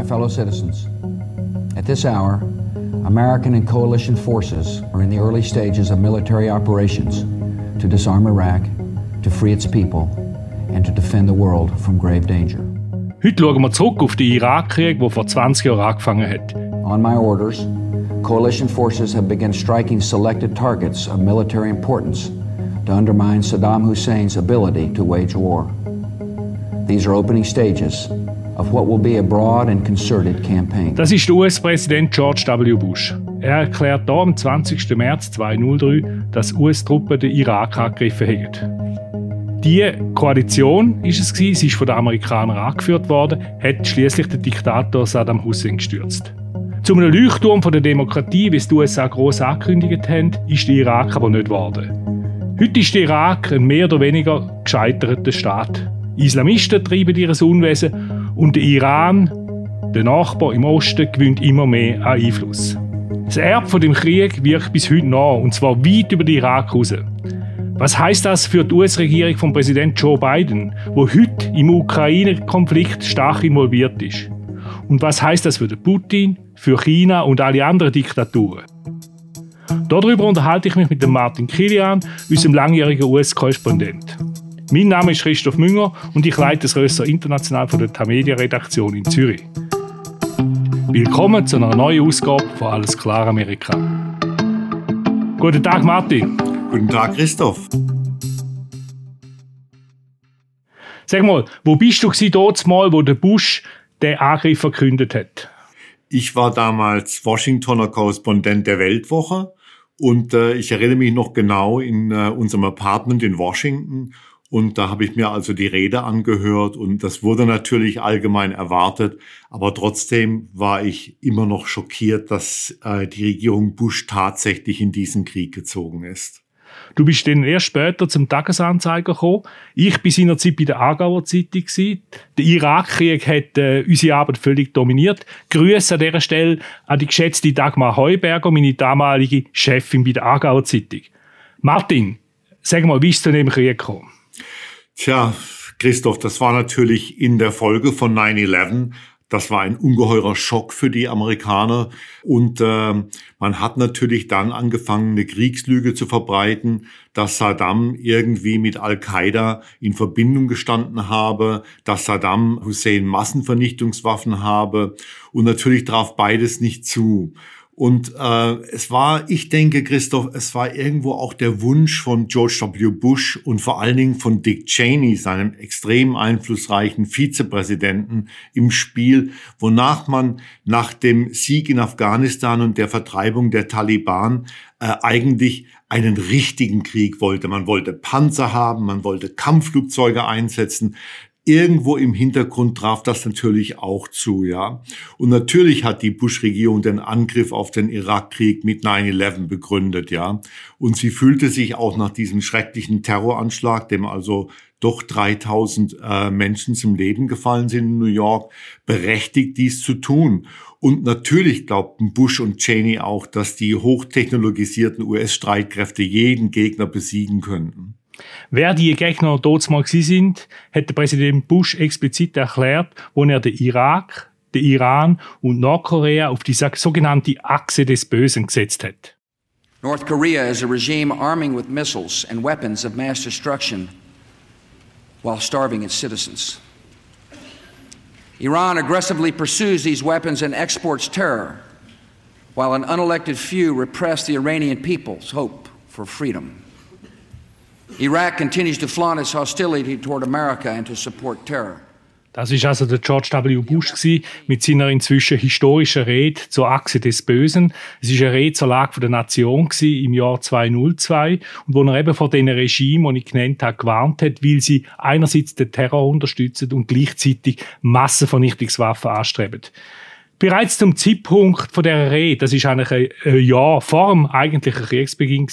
My fellow citizens, at this hour, American and coalition forces are in the early stages of military operations to disarm Iraq, to free its people, and to defend the world from grave danger. Heute schauen wir zurück auf den Irakkrieg, der vor 20 Jahren angefangen hat. On my orders, coalition forces have begun striking selected targets of military importance to undermine Saddam Hussein's ability to wage war. These are opening stages Das ist US-Präsident George W. Bush. Er erklärt hier am 20. März 2003, dass US-Truppen den Irak angegriffen haben. Die Koalition ist es sie ist von den Amerikanern angeführt worden, hat schließlich den Diktator Saddam Hussein gestürzt. Zum einem Leuchtturm der Demokratie, wie es die USA gross angekündigt haben, ist der Irak aber nicht geworden. Heute ist der Irak ein mehr oder weniger gescheiterter Staat. Islamisten treiben ihr Unwesen und der Iran, der Nachbar im Osten, gewinnt immer mehr an Einfluss. Das Erbe von dem Krieg wirkt bis heute nach, und zwar weit über den Irak raus. Was heißt das für die US-Regierung von Präsident Joe Biden, wo heute im Ukraine-Konflikt stark involviert ist? Und was heißt das für Putin, für China und alle anderen Diktaturen? Darüber unterhalte ich mich mit dem Martin Kilian, unserem langjährigen US-Korrespondent. Mein Name ist Christoph Münger und ich leite das Rösser International von der Tamedia-Redaktion in Zürich. Willkommen zu einer neuen Ausgabe von Alles klar Amerika. Guten Tag, Martin. Guten Tag, Christoph. Sag mal, wo bist du dort mal, wo der Bush den Angriff verkündet hat? Ich war damals Washingtoner Korrespondent der Weltwoche und äh, ich erinnere mich noch genau in äh, unserem Apartment in Washington und da habe ich mir also die Rede angehört und das wurde natürlich allgemein erwartet. Aber trotzdem war ich immer noch schockiert, dass äh, die Regierung Bush tatsächlich in diesen Krieg gezogen ist. Du bist dann erst später zum Tagesanzeiger gekommen. Ich war seinerzeit bei der Aargauer Zeitung. Der Irakkrieg hat äh, unsere Arbeit völlig dominiert. Grüße an dieser Stelle an die geschätzte Dagmar Heuberger, meine damalige Chefin bei der Aargauer Zeitung. Martin, sag mal, wie ist es zu dem Krieg gekommen? Tja, Christoph, das war natürlich in der Folge von 9-11. Das war ein ungeheurer Schock für die Amerikaner. Und äh, man hat natürlich dann angefangen, eine Kriegslüge zu verbreiten, dass Saddam irgendwie mit Al-Qaida in Verbindung gestanden habe, dass Saddam Hussein Massenvernichtungswaffen habe. Und natürlich traf beides nicht zu. Und äh, es war, ich denke, Christoph, es war irgendwo auch der Wunsch von George W. Bush und vor allen Dingen von Dick Cheney, seinem extrem einflussreichen Vizepräsidenten, im Spiel, wonach man nach dem Sieg in Afghanistan und der Vertreibung der Taliban äh, eigentlich einen richtigen Krieg wollte. Man wollte Panzer haben, man wollte Kampfflugzeuge einsetzen irgendwo im Hintergrund traf das natürlich auch zu, ja. Und natürlich hat die Bush-Regierung den Angriff auf den Irakkrieg mit 9-11 begründet, ja. Und sie fühlte sich auch nach diesem schrecklichen Terroranschlag, dem also doch 3000 äh, Menschen zum Leben gefallen sind in New York, berechtigt, dies zu tun. Und natürlich glaubten Bush und Cheney auch, dass die hochtechnologisierten US-Streitkräfte jeden Gegner besiegen könnten. Wer die Gegner dort mal sind, hat der Präsident Bush explizit erklärt, wo er den Irak, den Iran und Nordkorea auf die sogenannte Achse des Bösen gesetzt hat. North Korea is a regime arming with missiles and weapons of mass destruction while starving its citizens. Iran aggressively pursues these weapons and exports terror, while an unelected few repress the Iranian people's hope for freedom. Iraq continues to flaunt its hostility toward America and to support terror. Das ist also der George W. Bush mit seiner inzwischen historischen Rede zur Achse des Bösen. Es ist eine Rede zur Lage der Nation im Jahr 2002 und wo er eben vor den Regime, die ich genannt habe, gewarnt hat, weil sie einerseits den Terror unterstützen und gleichzeitig Massenvernichtungswaffen anstreben. Bereits zum Zeitpunkt von der Rede, das ist eigentlich ein Jahr vor dem eigentlichen Kriegsbeginn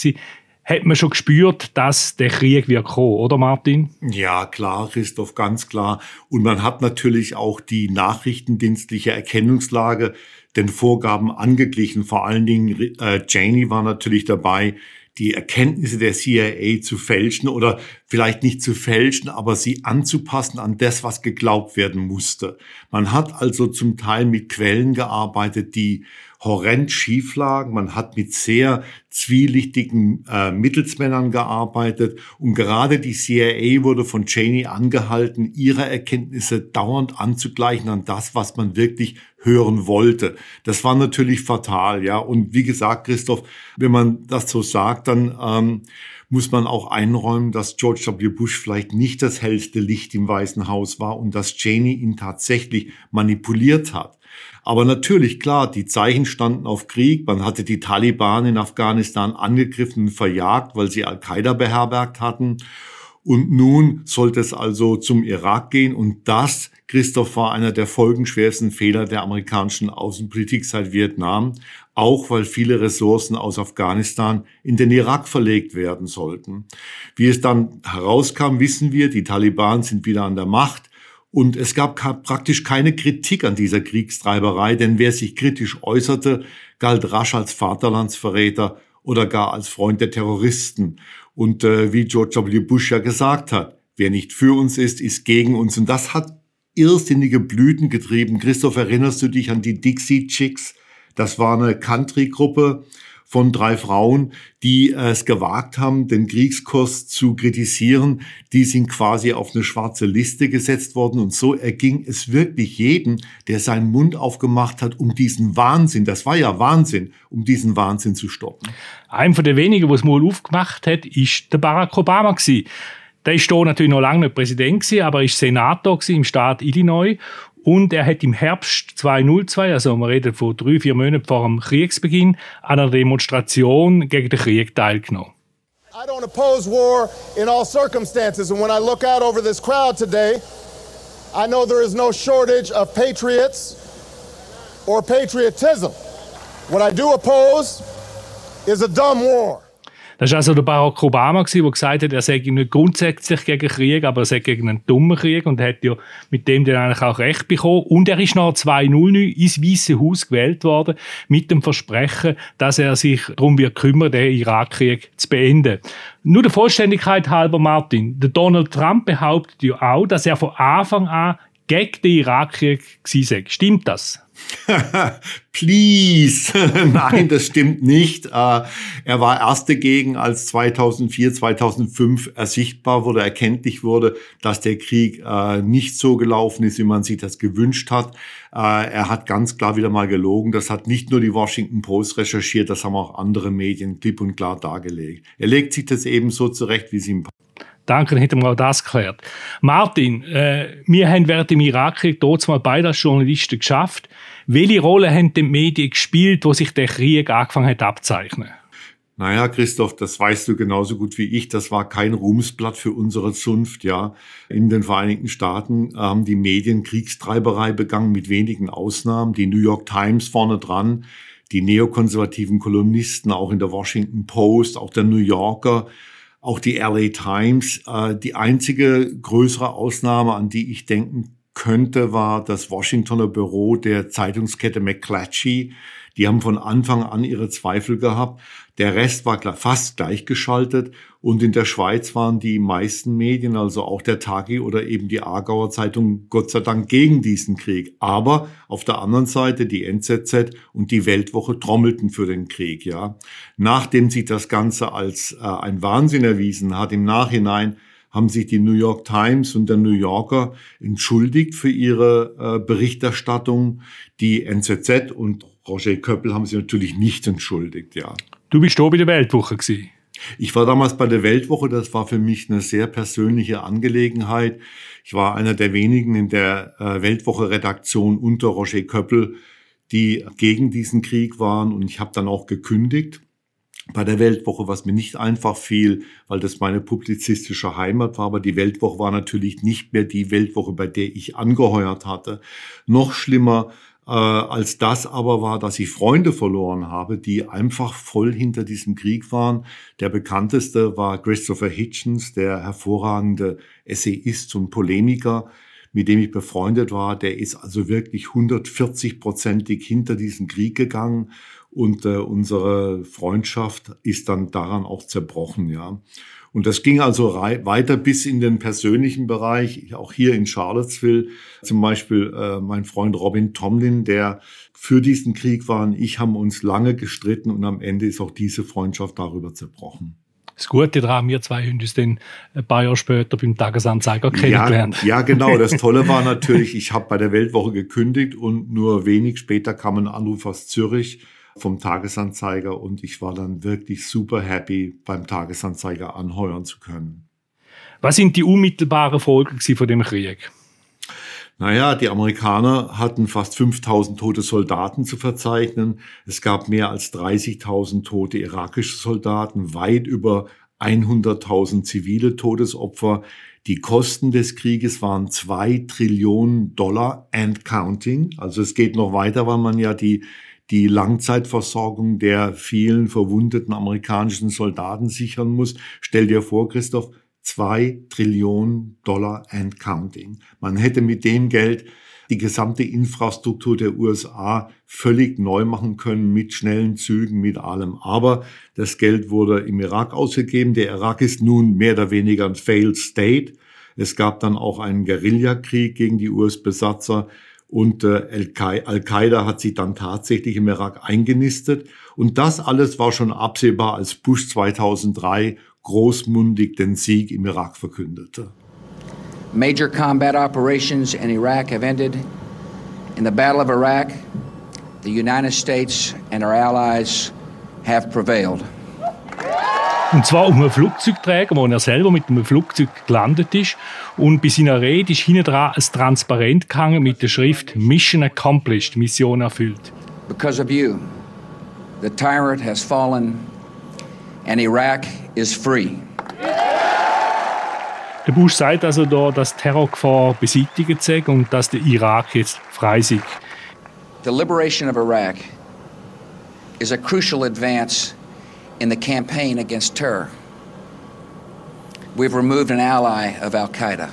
hat man schon gespürt, dass der Krieg wird kommen, oder Martin? Ja, klar, Christoph, ganz klar. Und man hat natürlich auch die nachrichtendienstliche Erkennungslage den Vorgaben angeglichen. Vor allen Dingen äh, Janie war natürlich dabei, die Erkenntnisse der CIA zu fälschen oder vielleicht nicht zu fälschen, aber sie anzupassen an das, was geglaubt werden musste. Man hat also zum Teil mit Quellen gearbeitet, die horrend schief lagen. Man hat mit sehr zwielichtigen äh, Mittelsmännern gearbeitet und gerade die CIA wurde von Cheney angehalten, ihre Erkenntnisse dauernd anzugleichen an das, was man wirklich hören wollte. Das war natürlich fatal, ja. Und wie gesagt, Christoph, wenn man das so sagt, dann ähm, muss man auch einräumen, dass George W. Bush vielleicht nicht das hellste Licht im Weißen Haus war und dass Cheney ihn tatsächlich manipuliert hat. Aber natürlich, klar, die Zeichen standen auf Krieg. Man hatte die Taliban in Afghanistan angegriffen und verjagt, weil sie Al-Qaida beherbergt hatten. Und nun sollte es also zum Irak gehen. Und das, Christoph, war einer der folgenschwersten Fehler der amerikanischen Außenpolitik seit Vietnam. Auch weil viele Ressourcen aus Afghanistan in den Irak verlegt werden sollten. Wie es dann herauskam, wissen wir, die Taliban sind wieder an der Macht. Und es gab praktisch keine Kritik an dieser Kriegstreiberei, denn wer sich kritisch äußerte, galt rasch als Vaterlandsverräter oder gar als Freund der Terroristen. Und äh, wie George W. Bush ja gesagt hat, wer nicht für uns ist, ist gegen uns. Und das hat irrsinnige Blüten getrieben. Christoph, erinnerst du dich an die Dixie Chicks? Das war eine Country-Gruppe, von drei Frauen, die es gewagt haben, den Kriegskurs zu kritisieren. Die sind quasi auf eine schwarze Liste gesetzt worden. Und so erging es wirklich jedem, der seinen Mund aufgemacht hat, um diesen Wahnsinn, das war ja Wahnsinn, um diesen Wahnsinn zu stoppen. Ein von den wenigen, was mal aufgemacht hat, ist der Barack Obama. Der ist hier natürlich noch lange nicht Präsident aber ist Senator im Staat Illinois und er hat im Herbst 2002, also wir reden von drei, vier Monaten vor dem Kriegsbeginn, an einer Demonstration gegen den Krieg teilgenommen. I don't oppose war in all circumstances. And when I look out over this crowd today, I know there is no shortage of patriots or patriotism. What I do oppose is a dumb war. Das war also der Barack Obama, der gesagt hat, er sei nicht grundsätzlich gegen Krieg, aber er sei gegen einen dummen Krieg und hat ja mit dem dann eigentlich auch recht bekommen. Und er ist nach 2009 ins Weiße Haus gewählt worden mit dem Versprechen, dass er sich darum wird kümmern, den Irakkrieg zu beenden. Nur der Vollständigkeit halber, Martin, der Donald Trump behauptet ja auch, dass er von Anfang an gegen den Irakkrieg war. Stimmt das? Please. Nein, das stimmt nicht. Äh, er war erst dagegen, als 2004, 2005 ersichtbar wurde, erkenntlich wurde, dass der Krieg äh, nicht so gelaufen ist, wie man sich das gewünscht hat. Äh, er hat ganz klar wieder mal gelogen. Das hat nicht nur die Washington Post recherchiert, das haben auch andere Medien klipp und klar dargelegt. Er legt sich das eben so zurecht, wie es ihm passt. Danke, dann hätten wir auch das geklärt. Martin, äh, wir haben während dem Irakkrieg dort mal beide als Journalisten geschafft. Welche Rolle haben die Medien gespielt, wo sich der Krieg angefangen hat abzeichnen? Naja, Christoph, das weißt du genauso gut wie ich. Das war kein Ruhmsblatt für unsere Zunft, ja. In den Vereinigten Staaten haben die Medien Kriegstreiberei begangen, mit wenigen Ausnahmen. Die New York Times vorne dran, die neokonservativen Kolumnisten, auch in der Washington Post, auch der New Yorker, auch die LA Times. Äh, die einzige größere Ausnahme, an die ich denken könnte, war das Washingtoner Büro der Zeitungskette McClatchy. Die haben von Anfang an ihre Zweifel gehabt. Der Rest war fast gleichgeschaltet und in der Schweiz waren die meisten Medien, also auch der Tagi oder eben die Aargauer Zeitung, Gott sei Dank gegen diesen Krieg. Aber auf der anderen Seite die NZZ und die Weltwoche trommelten für den Krieg, ja. Nachdem sich das Ganze als äh, ein Wahnsinn erwiesen hat, im Nachhinein haben sich die New York Times und der New Yorker entschuldigt für ihre äh, Berichterstattung. Die NZZ und Roger Köppel haben sich natürlich nicht entschuldigt, ja. Du bist da bei der Weltwoche gewesen. Ich war damals bei der Weltwoche, das war für mich eine sehr persönliche Angelegenheit. Ich war einer der wenigen in der äh, Weltwoche-Redaktion unter Roger Köppel, die gegen diesen Krieg waren und ich habe dann auch gekündigt bei der Weltwoche, was mir nicht einfach fiel, weil das meine publizistische Heimat war. Aber die Weltwoche war natürlich nicht mehr die Weltwoche, bei der ich angeheuert hatte. Noch schlimmer äh, als das aber war, dass ich Freunde verloren habe, die einfach voll hinter diesem Krieg waren. Der bekannteste war Christopher Hitchens, der hervorragende Essayist und Polemiker, mit dem ich befreundet war, der ist also wirklich 140-prozentig hinter diesen Krieg gegangen und äh, unsere Freundschaft ist dann daran auch zerbrochen, ja. Und das ging also weiter bis in den persönlichen Bereich, auch hier in Charlottesville. Zum Beispiel äh, mein Freund Robin Tomlin, der für diesen Krieg war und ich haben uns lange gestritten und am Ende ist auch diese Freundschaft darüber zerbrochen. Das Gute daran, wir zwei haben uns dann ein paar Jahre später beim Tagesanzeiger kennengelernt. Ja, ja genau. Das Tolle war natürlich, ich habe bei der Weltwoche gekündigt und nur wenig später kam ein Anruf aus Zürich vom Tagesanzeiger und ich war dann wirklich super happy, beim Tagesanzeiger anheuern zu können. Was sind die unmittelbaren Folgen von dem Krieg? Naja, die Amerikaner hatten fast 5000 tote Soldaten zu verzeichnen. Es gab mehr als 30.000 tote irakische Soldaten, weit über 100.000 zivile Todesopfer. Die Kosten des Krieges waren zwei Trillionen Dollar and counting. Also es geht noch weiter, weil man ja die die Langzeitversorgung der vielen verwundeten amerikanischen Soldaten sichern muss. Stell dir vor, Christoph, zwei Trillionen Dollar and counting. Man hätte mit dem Geld die gesamte Infrastruktur der USA völlig neu machen können mit schnellen Zügen, mit allem. Aber das Geld wurde im Irak ausgegeben. Der Irak ist nun mehr oder weniger ein failed state. Es gab dann auch einen Guerillakrieg gegen die US-Besatzer. Und äh, Al-Qaida hat sich dann tatsächlich im Irak eingenistet. Und das alles war schon absehbar, als Bush 2003 großmundig den Sieg im Irak verkündete. Major combat operations in Iraq have ended. In the Battle of Iraq, the United States and our allies have prevailed. Und zwar um einen Flugzeugträger, wo er selber mit einem Flugzeug gelandet ist. Und bei seiner Rede ist hinten dran ein Transparent gehangen mit der Schrift Mission Accomplished, Mission erfüllt. Because of you, the tyrant has fallen and Iraq is free. Der Bush sagt also da, dass Terrorgefahr beseitigt sei und dass der Irak jetzt frei sei. The liberation of Iraq is a crucial advance in the campaign against terror. We've removed an ally of Al Qaeda.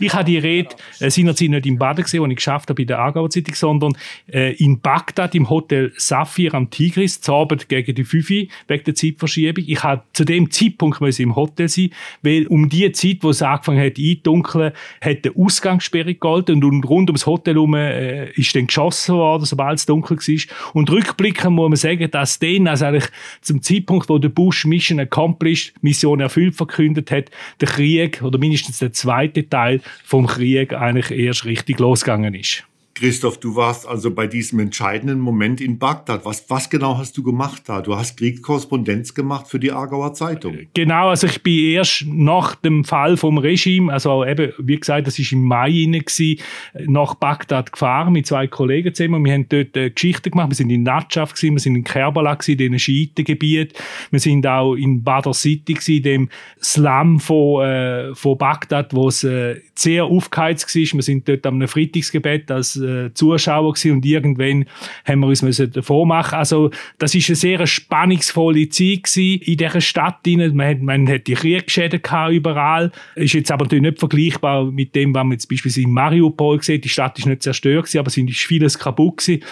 Ich habe die Rede äh, seinerzeit nicht in Baden gesehen, die ich geschafft habe bei der Aargauer Zeitung, sondern äh, in Bagdad im Hotel Safir am Tigris, zu Abend gegen die 5 wegen der Zeitverschiebung. Ich habe zu dem Zeitpunkt müssen im Hotel sein, weil um die Zeit, wo es angefangen hat einzudunkeln, hat der Ausgangssperre gegolten und rund ums Hotel herum äh, ist dann geschossen worden, sobald es dunkel war. Und rückblickend muss man sagen, dass dann, also eigentlich zum Zeitpunkt, wo der Bush Mission Accomplished, Mission erfüllt verkündet hat, der Krieg oder mindestens der zweite Teil vom Krieg eigentlich erst richtig losgegangen ist. Christoph, du warst also bei diesem entscheidenden Moment in Bagdad. Was, was genau hast du gemacht da? Du hast Kriegskorrespondenz gemacht für die Aargauer Zeitung. Genau, also ich bin erst nach dem Fall vom Regime, also eben, wie gesagt, das ist im Mai gewesen, nach Bagdad gefahren mit zwei Kollegen zusammen. Wir haben dort äh, Geschichten gemacht. Wir sind in Nadschaf gewesen, wir sind in Kerbala gewesen, in einem Schiitengebiet. Wir sind auch in Badr City gewesen, dem Slum von, äh, von Bagdad, wo es äh, sehr aufgeheizt war. Wir sind dort am Freitagsgebet als äh, Zuschauer gewesen und irgendwann haben wir uns müssen davon machen. Also das ist eine sehr spannungsvolle Zeit gewesen in dieser Stadt. Man hat, man hat die Kriegsschäden überall. Ist jetzt aber natürlich nicht vergleichbar mit dem, was man jetzt beispielsweise in Mariupol sieht. Die Stadt ist nicht zerstört gewesen, aber es ist vieles kaputt gewesen.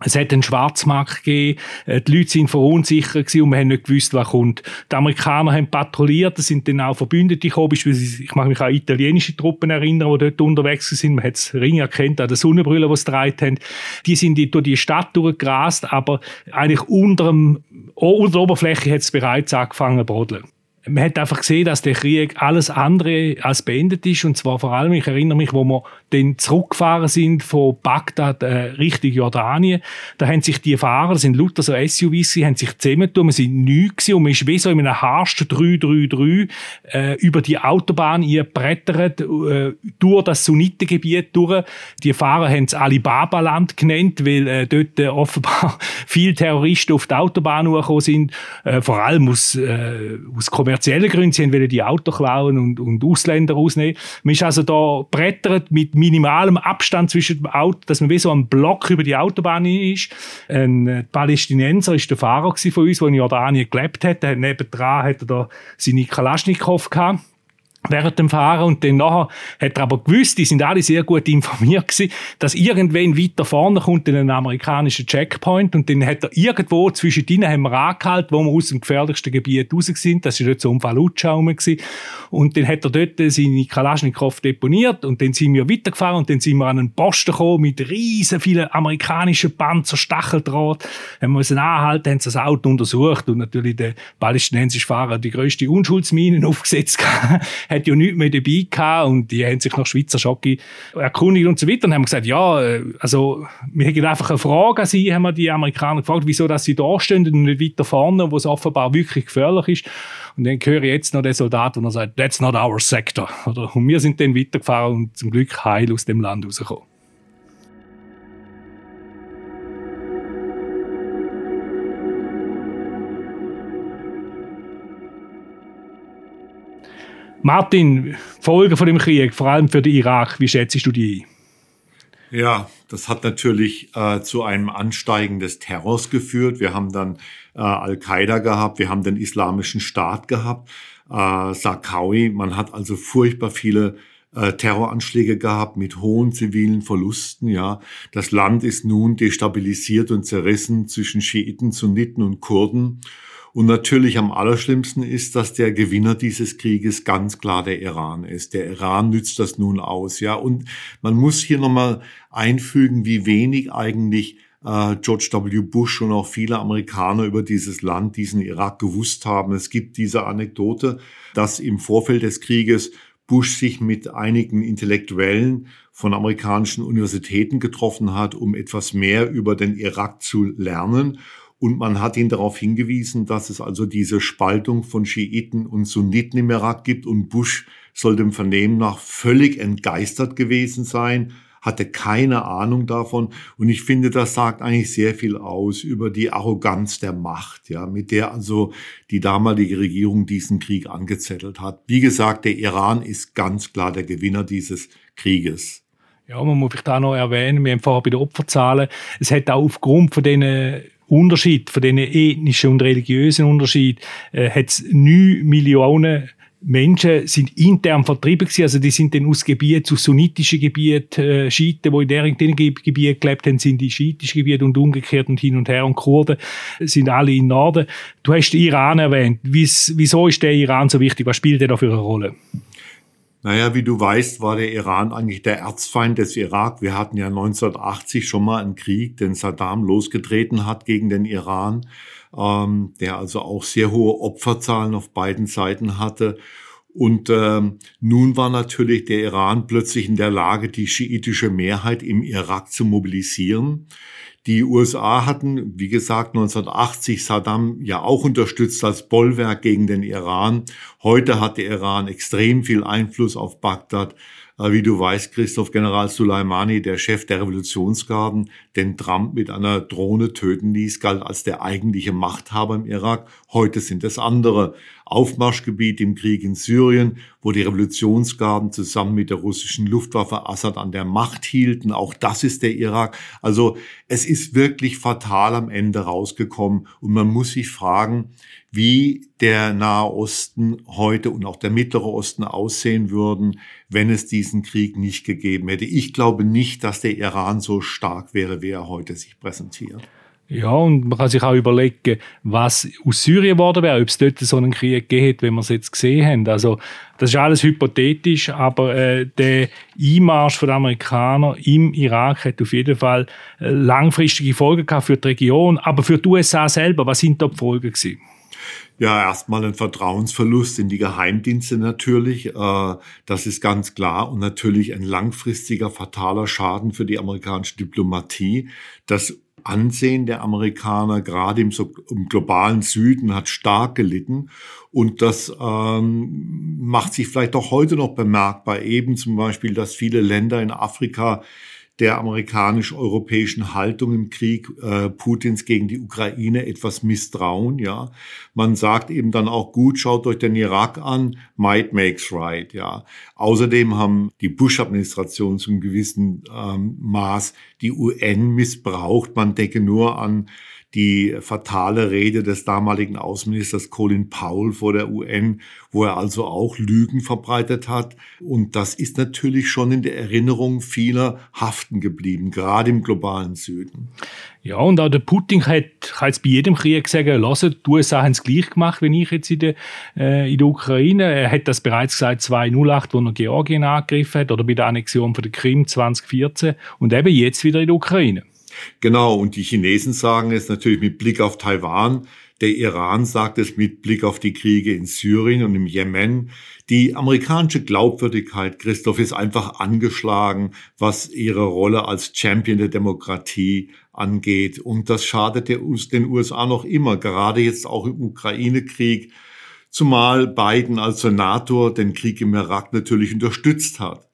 Es hat einen Schwarzmarkt gegeben, äh, die Leute sind verunsichert gewesen und wir haben nicht gewusst, was kommt. Die Amerikaner haben patrouilliert, es sind dann auch Verbündete gekommen, ich mag mich an italienische Truppen erinnern, die dort unterwegs sind, man hat es Ring erkannt an den Sonnenbrüllen, die sie getragen haben. Die sind durch die Stadt durchgerast, aber eigentlich unter, dem, unter der Oberfläche hat es bereits angefangen zu brodeln man hat einfach gesehen, dass der Krieg alles andere als beendet ist. Und zwar vor allem, ich erinnere mich, wo wir dann zurückgefahren sind von Bagdad äh, Richtung Jordanien. Da haben sich die Fahrer, das sind lauter so SUVs, sie haben sich zusammengetan, wir sind neu und man ist wie so in einem Harst 333 äh, über die Autobahn gebrettert, äh, durch das Sunnitengebiet durch. Die Fahrer haben es Alibaba-Land genannt, weil äh, dort äh, offenbar viele Terroristen auf die Autobahn gekommen sind, äh, vor allem aus, äh, aus kommerziellen Gründen. Sie wollen die Auto klauen und, und Ausländer rausnehmen. Man ist also da brettert mit minimalem Abstand zwischen dem Auto, dass man wie so ein Block über die Autobahn ist. Ein äh, Palästinenser ist der Fahrer von uns, der in Jordanien gelebt hat. Der nebendran hat er da seine Kalaschnikow gehabt während dem Fahren und dann nachher hat er aber gewusst, die sind alle sehr gut informiert gewesen, dass irgendwann weiter vorne kommt ein amerikanischer Checkpoint und dann hat er irgendwo zwischen denen haben wir angehalten, wo wir aus dem gefährlichsten Gebiet raus sind, das war dort so um Fallujah gewesen. und dann hat er dort seine Kalaschnikow deponiert und dann sind wir weitergefahren und dann sind wir an einen Posten gekommen mit riesen vielen amerikanischen Panzer, Stacheldraht, haben müssen anhalten, haben das Auto untersucht und natürlich der palästinensische Fahrer die größte Unschuldsminen aufgesetzt hat ja nichts mehr dabei gehabt und die haben sich nach Schweizer Schocke erkundigt und so weiter und haben gesagt, ja, äh, also wir hätten einfach eine Frage an sie, haben wir die Amerikaner gefragt, wieso dass sie da stehen und nicht weiter vorne, wo es offenbar wirklich gefährlich ist. Und dann höre ich jetzt noch den Soldat, und er sagt, that's not our sector. Oder? Und wir sind dann weitergefahren und zum Glück heil aus dem Land rausgekommen. Martin, Folgen von dem Krieg, vor allem für den Irak, wie schätzt du die? Ja, das hat natürlich äh, zu einem Ansteigen des Terrors geführt. Wir haben dann äh, Al-Qaida gehabt, wir haben den Islamischen Staat gehabt, äh, Sarkawi. Man hat also furchtbar viele äh, Terroranschläge gehabt mit hohen zivilen Verlusten. Ja, das Land ist nun destabilisiert und zerrissen zwischen Schiiten, Sunniten und Kurden. Und natürlich am allerschlimmsten ist, dass der Gewinner dieses Krieges ganz klar der Iran ist. Der Iran nützt das nun aus, ja. Und man muss hier nochmal einfügen, wie wenig eigentlich äh, George W. Bush und auch viele Amerikaner über dieses Land, diesen Irak gewusst haben. Es gibt diese Anekdote, dass im Vorfeld des Krieges Bush sich mit einigen Intellektuellen von amerikanischen Universitäten getroffen hat, um etwas mehr über den Irak zu lernen. Und man hat ihn darauf hingewiesen, dass es also diese Spaltung von Schiiten und Sunniten im Irak gibt. Und Bush soll dem Vernehmen nach völlig entgeistert gewesen sein, hatte keine Ahnung davon. Und ich finde, das sagt eigentlich sehr viel aus über die Arroganz der Macht, ja, mit der also die damalige Regierung diesen Krieg angezettelt hat. Wie gesagt, der Iran ist ganz klar der Gewinner dieses Krieges. Ja, man muss vielleicht auch noch erwähnen, wir haben vorher bei den Opferzahlen, es hat auch aufgrund von diesen Unterschied, von diesen ethnischen und religiösen Unterschied, äh, hat es 9 Millionen Menschen sind intern vertrieben gewesen, also die sind dann aus Gebieten, aus sunnitischen Gebieten, äh, Schiiten, die in deren Gebieten gelebt haben, sind die schiitischen Gebiete und umgekehrt und hin und her und Kurden sind alle im Norden. Du hast den Iran erwähnt. Wieso ist der Iran so wichtig? Was spielt der da für eine Rolle? Naja, wie du weißt, war der Iran eigentlich der Erzfeind des Irak. Wir hatten ja 1980 schon mal einen Krieg, den Saddam losgetreten hat gegen den Iran, ähm, der also auch sehr hohe Opferzahlen auf beiden Seiten hatte. Und ähm, nun war natürlich der Iran plötzlich in der Lage, die schiitische Mehrheit im Irak zu mobilisieren. Die USA hatten, wie gesagt, 1980 Saddam ja auch unterstützt als Bollwerk gegen den Iran. Heute hat der Iran extrem viel Einfluss auf Bagdad. Wie du weißt, Christoph General Soleimani, der Chef der Revolutionsgarden, den Trump mit einer Drohne töten ließ, galt als der eigentliche Machthaber im Irak. Heute sind es andere. Aufmarschgebiet im Krieg in Syrien, wo die Revolutionsgarden zusammen mit der russischen Luftwaffe Assad an der Macht hielten. Auch das ist der Irak. Also es ist wirklich fatal am Ende rausgekommen. Und man muss sich fragen, wie der Nahe Osten heute und auch der Mittlere Osten aussehen würden, wenn es diesen Krieg nicht gegeben hätte. Ich glaube nicht, dass der Iran so stark wäre, wie er heute sich präsentiert. Ja, und man kann sich auch überlegen, was aus Syrien geworden wäre, ob es dort so einen Krieg gegeben hätte, wie wir es jetzt gesehen haben. Also, das ist alles hypothetisch, aber äh, der Einmarsch der Amerikaner im Irak hat auf jeden Fall äh, langfristige Folgen gehabt für die Region, aber für die USA selber. Was sind da die Folgen gewesen? Ja, erstmal ein Vertrauensverlust in die Geheimdienste natürlich. Äh, das ist ganz klar. Und natürlich ein langfristiger fataler Schaden für die amerikanische Diplomatie. Das Ansehen der Amerikaner gerade im, im globalen Süden hat stark gelitten und das ähm, macht sich vielleicht auch heute noch bemerkbar. Eben zum Beispiel, dass viele Länder in Afrika der amerikanisch-europäischen Haltung im Krieg äh, Putins gegen die Ukraine etwas misstrauen. Ja, man sagt eben dann auch gut, schaut euch den Irak an, might makes right. Ja, außerdem haben die Bush-Administration zum gewissen ähm, Maß die UN missbraucht. Man denke nur an die fatale Rede des damaligen Außenministers Colin Powell vor der UN, wo er also auch Lügen verbreitet hat. Und das ist natürlich schon in der Erinnerung vieler haften geblieben, gerade im globalen Süden. Ja, und auch der Putin hat, hat jetzt bei jedem Krieg gesagt, lassen, die USA haben es gleich gemacht, wenn ich jetzt in der, äh, in der Ukraine. Er hat das bereits gesagt 2008, wo er Georgien angegriffen hat, oder bei der Annexion von der Krim 2014 und eben jetzt wieder in der Ukraine. Genau, und die Chinesen sagen es natürlich mit Blick auf Taiwan. Der Iran sagt es mit Blick auf die Kriege in Syrien und im Jemen. Die amerikanische Glaubwürdigkeit, Christoph, ist einfach angeschlagen, was ihre Rolle als Champion der Demokratie angeht. Und das schadet den USA noch immer, gerade jetzt auch im Ukraine-Krieg, zumal Biden als Senator den Krieg im Irak natürlich unterstützt hat.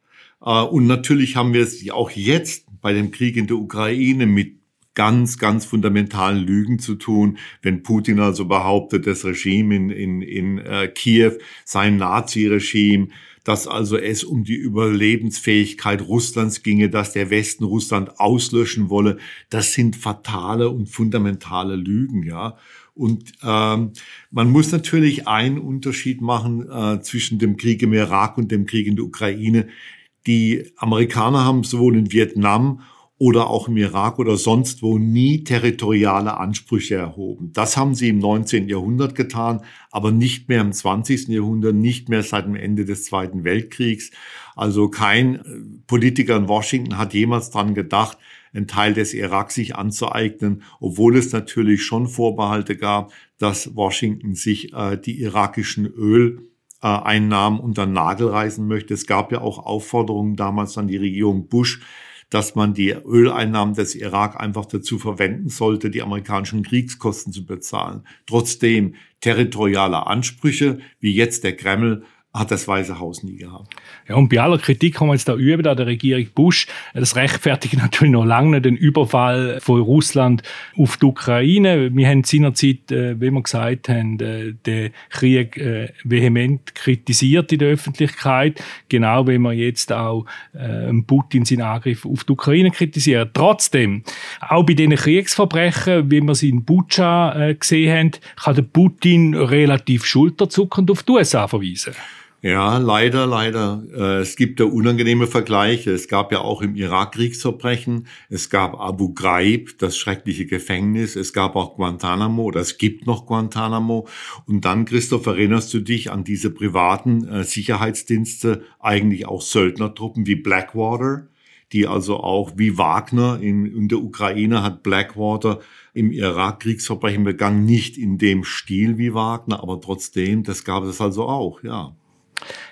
Äh, und natürlich haben wir es auch jetzt bei dem Krieg in der Ukraine mit ganz, ganz fundamentalen Lügen zu tun, wenn Putin also behauptet, das Regime in, in, in äh, Kiew sei ein Nazi-Regime, dass also es um die Überlebensfähigkeit Russlands ginge, dass der Westen Russland auslöschen wolle. Das sind fatale und fundamentale Lügen, ja. Und ähm, man muss natürlich einen Unterschied machen äh, zwischen dem Krieg im Irak und dem Krieg in der Ukraine. Die Amerikaner haben sowohl in Vietnam oder auch im Irak oder sonst wo nie territoriale Ansprüche erhoben. Das haben sie im 19. Jahrhundert getan, aber nicht mehr im 20. Jahrhundert, nicht mehr seit dem Ende des Zweiten Weltkriegs. Also kein äh, Politiker in Washington hat jemals dran gedacht, einen Teil des Irak sich anzueignen, obwohl es natürlich schon Vorbehalte gab, dass Washington sich äh, die irakischen Öl Einnahmen unter den Nagel reißen möchte. Es gab ja auch Aufforderungen damals an die Regierung Bush, dass man die Öleinnahmen des Irak einfach dazu verwenden sollte, die amerikanischen Kriegskosten zu bezahlen. Trotzdem territoriale Ansprüche, wie jetzt der Kreml, hat das Weiße Haus nie gehabt. Ja, und bei aller Kritik, die wir jetzt da üben, an der Regierung Bush, das rechtfertigt natürlich noch lange den Überfall von Russland auf die Ukraine. Wir haben seinerzeit, äh, wie wir gesagt haben, äh, den Krieg äh, vehement kritisiert in der Öffentlichkeit, genau wie wir jetzt auch Putin seinen Angriff auf die Ukraine kritisieren. Trotzdem, auch bei diesen Kriegsverbrechen, wie wir sie in Butscha gesehen haben, kann der Putin relativ schulterzuckend auf die USA verweisen. Ja, leider, leider. Äh, es gibt da unangenehme Vergleiche. Es gab ja auch im Irak Kriegsverbrechen. Es gab Abu Ghraib, das schreckliche Gefängnis. Es gab auch Guantanamo oder es gibt noch Guantanamo. Und dann, Christoph, erinnerst du dich an diese privaten äh, Sicherheitsdienste, eigentlich auch Söldnertruppen wie Blackwater, die also auch wie Wagner in, in der Ukraine hat Blackwater im Irak Kriegsverbrechen begangen, nicht in dem Stil wie Wagner, aber trotzdem, das gab es also auch, ja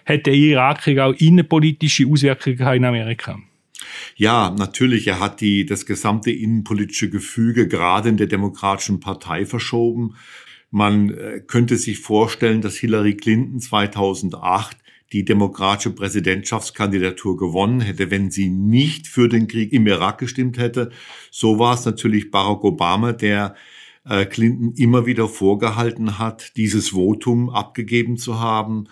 hat der Irakkrieg auch innenpolitische Auswirkungen in Amerika? Ja, natürlich. Er hat die, das gesamte innenpolitische Gefüge gerade in der Demokratischen Partei verschoben. Man äh, könnte sich vorstellen, dass Hillary Clinton 2008 die demokratische Präsidentschaftskandidatur gewonnen hätte, wenn sie nicht für den Krieg im Irak gestimmt hätte. So war es natürlich Barack Obama, der äh, Clinton immer wieder vorgehalten hat, dieses Votum abgegeben zu haben.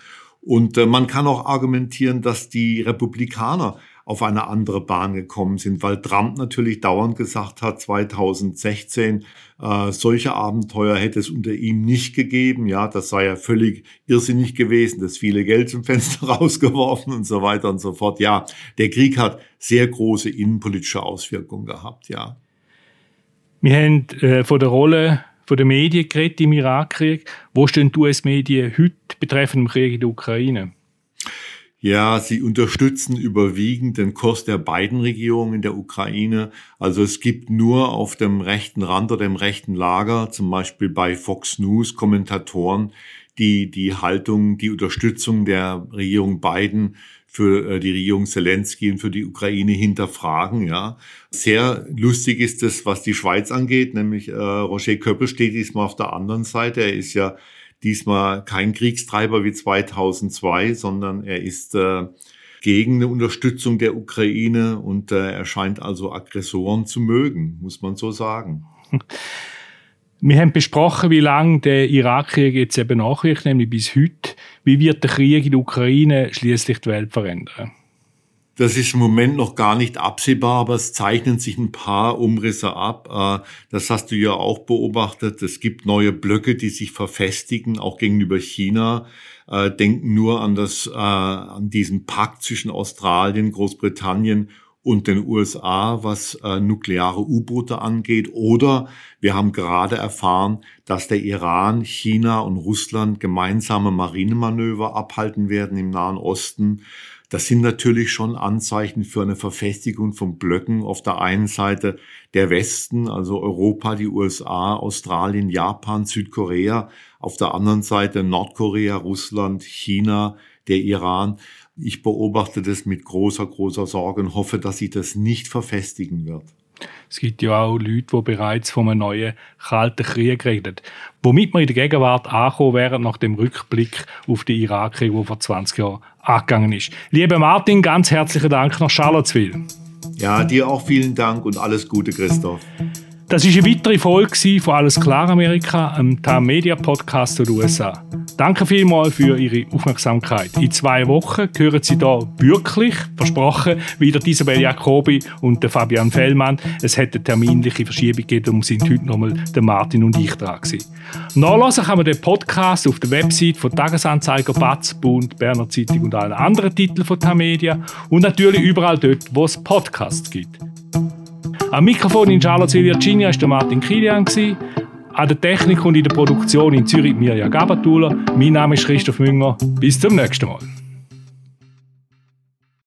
Und äh, man kann auch argumentieren, dass die Republikaner auf eine andere Bahn gekommen sind, weil Trump natürlich dauernd gesagt hat, 2016, äh, solche Abenteuer hätte es unter ihm nicht gegeben. Ja, das sei ja völlig irrsinnig gewesen, das viele Geld zum Fenster rausgeworfen und so weiter und so fort. Ja, der Krieg hat sehr große innenpolitische Auswirkungen gehabt, ja. Wir haben äh, von der Rolle von den Medien geredet im Irakkrieg. Wo stehen die US-Medien heute betreffend dem Krieg in der Ukraine? Ja, sie unterstützen überwiegend den Kurs der beiden Regierungen in der Ukraine. Also es gibt nur auf dem rechten Rand oder dem rechten Lager, zum Beispiel bei Fox News, Kommentatoren, die die Haltung, die Unterstützung der Regierung Biden für äh, die Regierung Zelensky und für die Ukraine hinterfragen. Ja, sehr lustig ist es, was die Schweiz angeht, nämlich äh, Roger Köppel steht diesmal auf der anderen Seite. Er ist ja diesmal kein Kriegstreiber wie 2002, sondern er ist äh, gegen eine Unterstützung der Ukraine und äh, er scheint also Aggressoren zu mögen, muss man so sagen. Wir haben besprochen, wie lange der Irakkrieg jetzt eben nachwirkt, nämlich bis heute. Wie wird der Krieg in der Ukraine schließlich die Welt verändern? Das ist im Moment noch gar nicht absehbar, aber es zeichnen sich ein paar Umrisse ab. Äh, das hast du ja auch beobachtet. Es gibt neue Blöcke, die sich verfestigen, auch gegenüber China. Äh, denken nur an das, äh, an diesen Pakt zwischen Australien, Großbritannien und den USA, was äh, nukleare U-Boote angeht. Oder wir haben gerade erfahren, dass der Iran, China und Russland gemeinsame Marinemanöver abhalten werden im Nahen Osten. Das sind natürlich schon Anzeichen für eine Verfestigung von Blöcken. Auf der einen Seite der Westen, also Europa, die USA, Australien, Japan, Südkorea. Auf der anderen Seite Nordkorea, Russland, China, der Iran. Ich beobachte das mit großer, großer Sorge und hoffe, dass sich das nicht verfestigen wird. Es gibt ja auch Leute, die bereits von einem neuen Kalten Krieg reden. Womit wir in der Gegenwart ankommen wären, nach dem Rückblick auf den Irakkrieg, der vor 20 Jahren angegangen ist. Lieber Martin, ganz herzlichen Dank nach Charlottesville. Ja, dir auch vielen Dank und alles Gute, Christoph. Das ist eine weitere Folge von Alles klar Amerika, einem TAM Media Podcast der USA. Danke vielmals für Ihre Aufmerksamkeit. In zwei Wochen hören Sie da wirklich, versprochen, wieder Isabel Jacobi und der Fabian Fellmann. Es hat eine terminliche Verschiebung gegeben, und sind heute nochmal der Martin und ich dran gewesen. Nachlesen kann man den Podcast auf der Website von Tagesanzeiger, Batz, Bund, Berner Zeitung und allen anderen Titeln von Tamedia und natürlich überall dort, wo es Podcasts gibt. Am Mikrofon in Charlottesville, Virginia, war der Martin Kilian. An der Technik und in der Produktion in Zürich Mirja Gabatuller. Mein Name ist Christoph Münger. Bis zum nächsten Mal.